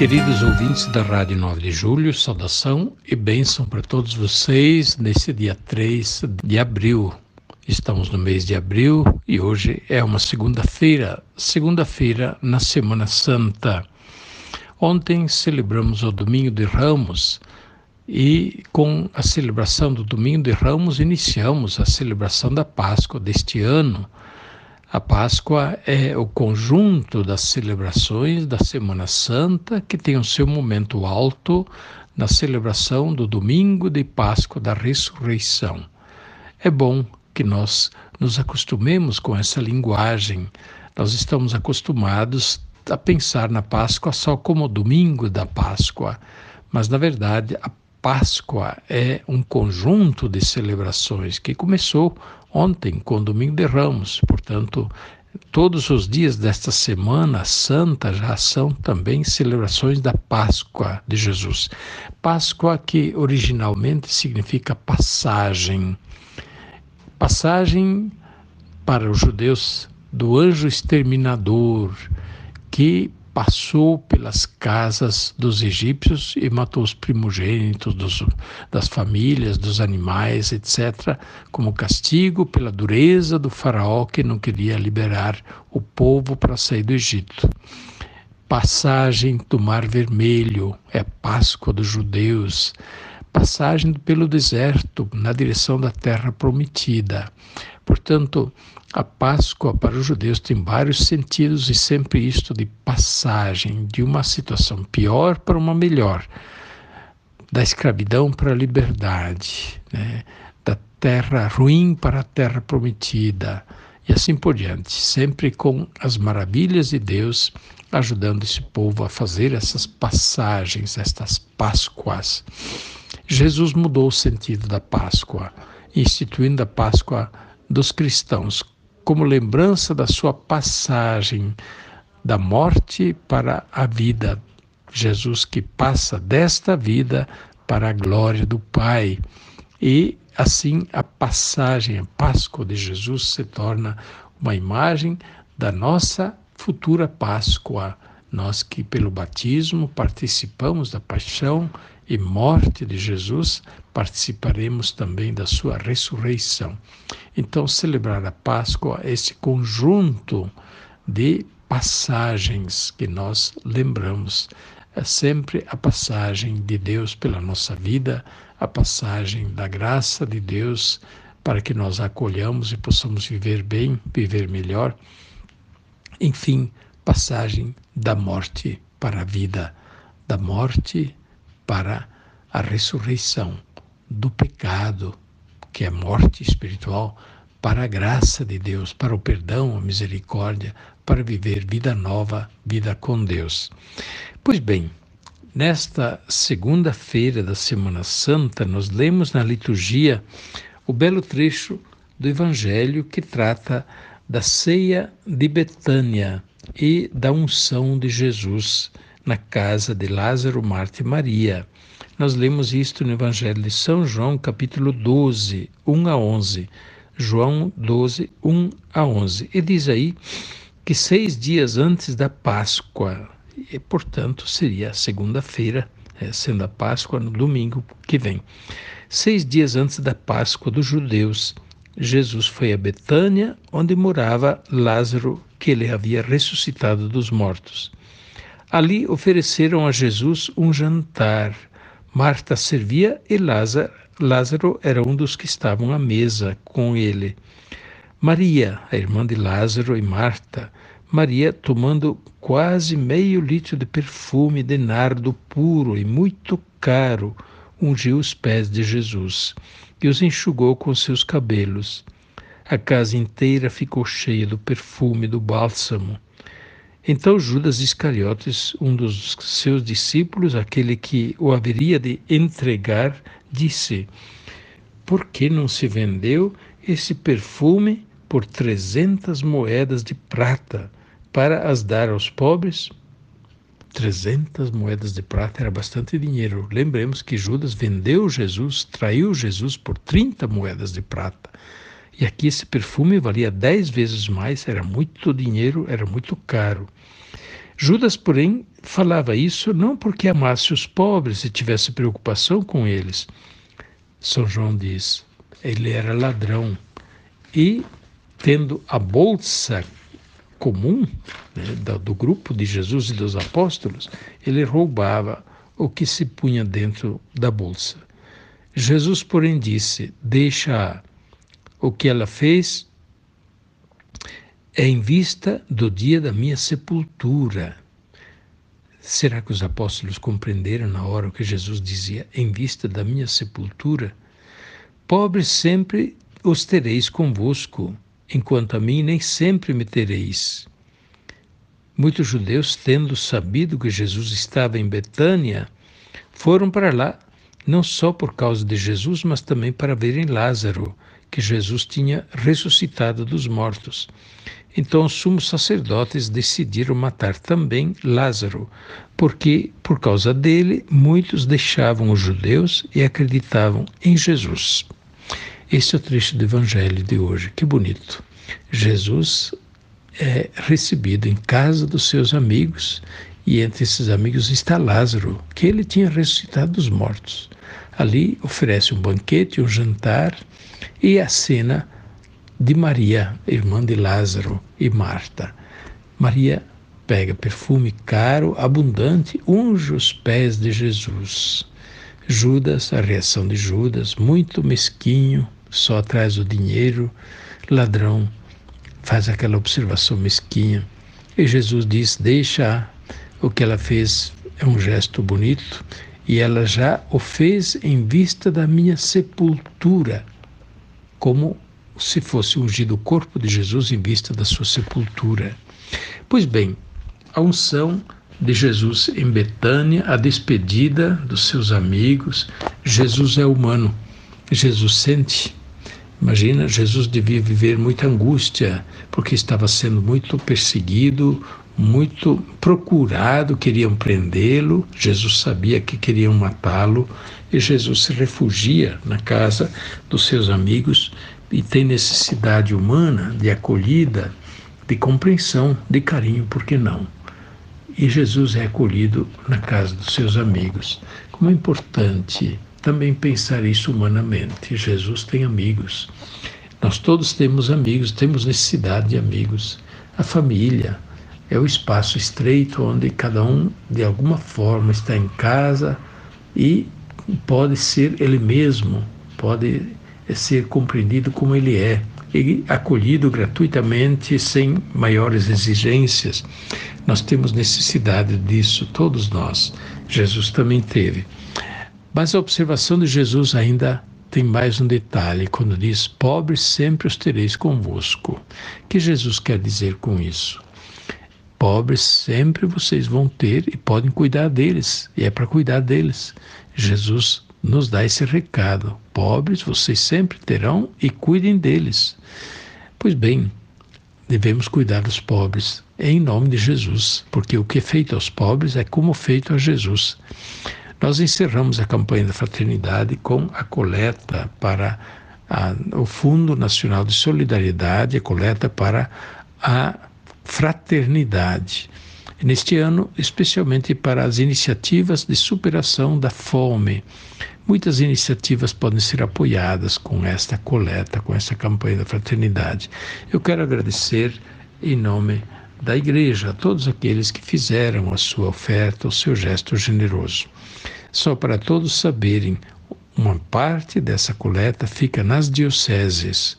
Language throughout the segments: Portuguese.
Queridos ouvintes da Rádio 9 de Julho, saudação e bênção para todos vocês nesse dia 3 de abril. Estamos no mês de abril e hoje é uma segunda-feira, segunda-feira na Semana Santa. Ontem celebramos o Domingo de Ramos e com a celebração do Domingo de Ramos iniciamos a celebração da Páscoa deste ano. A Páscoa é o conjunto das celebrações da Semana Santa que tem o seu momento alto na celebração do domingo de Páscoa da Ressurreição. É bom que nós nos acostumemos com essa linguagem. Nós estamos acostumados a pensar na Páscoa só como o domingo da Páscoa, mas na verdade a Páscoa é um conjunto de celebrações que começou ontem com o Domingo de Ramos. Portanto, todos os dias desta Semana Santa já são também celebrações da Páscoa de Jesus. Páscoa que originalmente significa passagem. Passagem para os judeus do anjo exterminador que passou pelas casas dos egípcios e matou os primogênitos dos, das famílias, dos animais, etc., como castigo pela dureza do faraó que não queria liberar o povo para sair do Egito. Passagem do Mar Vermelho é Páscoa dos judeus. Passagem pelo deserto na direção da terra prometida. Portanto, a Páscoa para os judeus tem vários sentidos e sempre isto de passagem de uma situação pior para uma melhor, da escravidão para a liberdade, né? da terra ruim para a terra prometida e assim por diante, sempre com as maravilhas de Deus ajudando esse povo a fazer essas passagens, estas Páscoas. Jesus mudou o sentido da Páscoa, instituindo a Páscoa dos cristãos como lembrança da sua passagem da morte para a vida. Jesus que passa desta vida para a glória do Pai. E assim a passagem, a Páscoa de Jesus se torna uma imagem da nossa futura Páscoa. Nós que pelo batismo participamos da paixão e morte de Jesus, participaremos também da sua ressurreição. Então, celebrar a Páscoa é esse conjunto de passagens que nós lembramos. É sempre a passagem de Deus pela nossa vida, a passagem da graça de Deus para que nós acolhamos e possamos viver bem, viver melhor. Enfim, passagem da morte para a vida, da morte para a ressurreição, do pecado, que é morte espiritual, para a graça de Deus, para o perdão, a misericórdia, para viver vida nova, vida com Deus. Pois bem, nesta segunda-feira da Semana Santa, nós lemos na liturgia o belo trecho do Evangelho que trata da ceia de Betânia e da unção de Jesus na casa de Lázaro, Marta e Maria. Nós lemos isto no Evangelho de São João, capítulo 12, 1 a 11. João 12, 1 a 11. E diz aí que seis dias antes da Páscoa, e portanto seria segunda-feira, é, sendo a Páscoa no domingo que vem. Seis dias antes da Páscoa dos judeus, Jesus foi a Betânia, onde morava Lázaro, que ele havia ressuscitado dos mortos. Ali ofereceram a Jesus um jantar. Marta servia e Lázaro, Lázaro era um dos que estavam à mesa com ele. Maria, a irmã de Lázaro e Marta, Maria tomando quase meio litro de perfume de nardo puro e muito caro, ungiu os pés de Jesus e os enxugou com seus cabelos. A casa inteira ficou cheia do perfume do bálsamo. Então Judas Iscariotes, um dos seus discípulos, aquele que o haveria de entregar, disse: Por que não se vendeu esse perfume por trezentas moedas de prata para as dar aos pobres? 300 moedas de prata era bastante dinheiro. Lembremos que Judas vendeu Jesus, traiu Jesus por 30 moedas de prata. E aqui esse perfume valia 10 vezes mais, era muito dinheiro, era muito caro. Judas, porém, falava isso não porque amasse os pobres e tivesse preocupação com eles. São João diz, ele era ladrão e, tendo a bolsa comum né, do, do grupo de Jesus e dos apóstolos, ele roubava o que se punha dentro da bolsa. Jesus, porém, disse: Deixa o que ela fez é em vista do dia da minha sepultura. Será que os apóstolos compreenderam na hora o que Jesus dizia, em vista da minha sepultura? Pobres sempre os tereis convosco, enquanto a mim nem sempre me tereis. Muitos judeus, tendo sabido que Jesus estava em Betânia, foram para lá, não só por causa de Jesus, mas também para verem Lázaro, que Jesus tinha ressuscitado dos mortos. Então os sumos sacerdotes decidiram matar também Lázaro, porque por causa dele muitos deixavam os judeus e acreditavam em Jesus. Esse é o trecho do Evangelho de hoje. Que bonito. Jesus é recebido em casa dos seus amigos e entre esses amigos está Lázaro, que ele tinha ressuscitado dos mortos. Ali oferece um banquete, um jantar e a cena de Maria, irmã de Lázaro e Marta. Maria pega perfume caro, abundante, unge os pés de Jesus. Judas, a reação de Judas, muito mesquinho, só atrás do dinheiro, ladrão, faz aquela observação mesquinha. E Jesus diz: Deixa o que ela fez, é um gesto bonito, e ela já o fez em vista da minha sepultura, como se fosse ungido o corpo de Jesus em vista da sua sepultura. Pois bem, a unção de Jesus em Betânia, a despedida dos seus amigos, Jesus é humano, Jesus sente, Imagina, Jesus devia viver muita angústia, porque estava sendo muito perseguido, muito procurado, queriam prendê-lo. Jesus sabia que queriam matá-lo e Jesus se refugia na casa dos seus amigos e tem necessidade humana de acolhida, de compreensão, de carinho, por que não? E Jesus é acolhido na casa dos seus amigos. Como é importante também pensar isso humanamente. Jesus tem amigos. Nós todos temos amigos, temos necessidade de amigos. A família é o espaço estreito onde cada um, de alguma forma, está em casa e pode ser ele mesmo, pode ser compreendido como ele é e acolhido gratuitamente, sem maiores exigências. Nós temos necessidade disso, todos nós. Jesus também teve. Mas a observação de Jesus ainda tem mais um detalhe quando diz: Pobres sempre os tereis convosco. O que Jesus quer dizer com isso? Pobres sempre vocês vão ter e podem cuidar deles, e é para cuidar deles. Jesus nos dá esse recado: pobres vocês sempre terão e cuidem deles. Pois bem, devemos cuidar dos pobres em nome de Jesus, porque o que é feito aos pobres é como feito a Jesus. Nós encerramos a campanha da fraternidade com a coleta para a, o Fundo Nacional de Solidariedade, a coleta para a fraternidade. Neste ano, especialmente para as iniciativas de superação da fome. Muitas iniciativas podem ser apoiadas com esta coleta, com esta campanha da fraternidade. Eu quero agradecer em nome da Igreja a todos aqueles que fizeram a sua oferta, o seu gesto generoso. Só para todos saberem, uma parte dessa coleta fica nas dioceses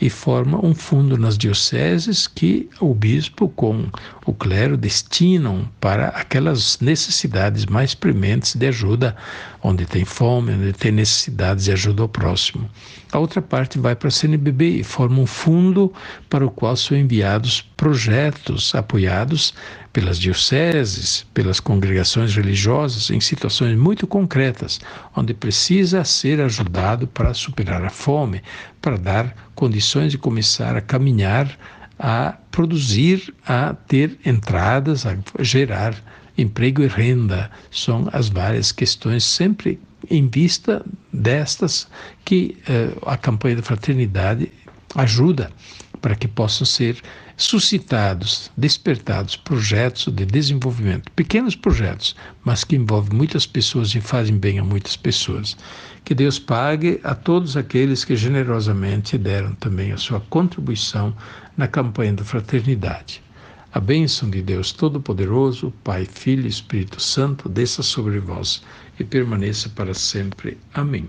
e forma um fundo nas dioceses que o bispo com o clero destinam para aquelas necessidades mais prementes de ajuda, onde tem fome, onde tem necessidades de ajuda ao próximo. A outra parte vai para a CNBB e forma um fundo para o qual são enviados projetos apoiados pelas dioceses, pelas congregações religiosas em situações muito concretas, onde precisa ser ajudado para superar a fome, para dar condições de começar a caminhar, a produzir, a ter entradas, a gerar emprego e renda. São as várias questões sempre em vista destas que eh, a campanha da fraternidade ajuda para que possam ser suscitados, despertados projetos de desenvolvimento, pequenos projetos, mas que envolvem muitas pessoas e fazem bem a muitas pessoas. Que Deus pague a todos aqueles que generosamente deram também a sua contribuição na campanha da fraternidade. A bênção de Deus Todo-Poderoso, Pai, Filho e Espírito Santo, desça sobre vós e permaneça para sempre. Amém.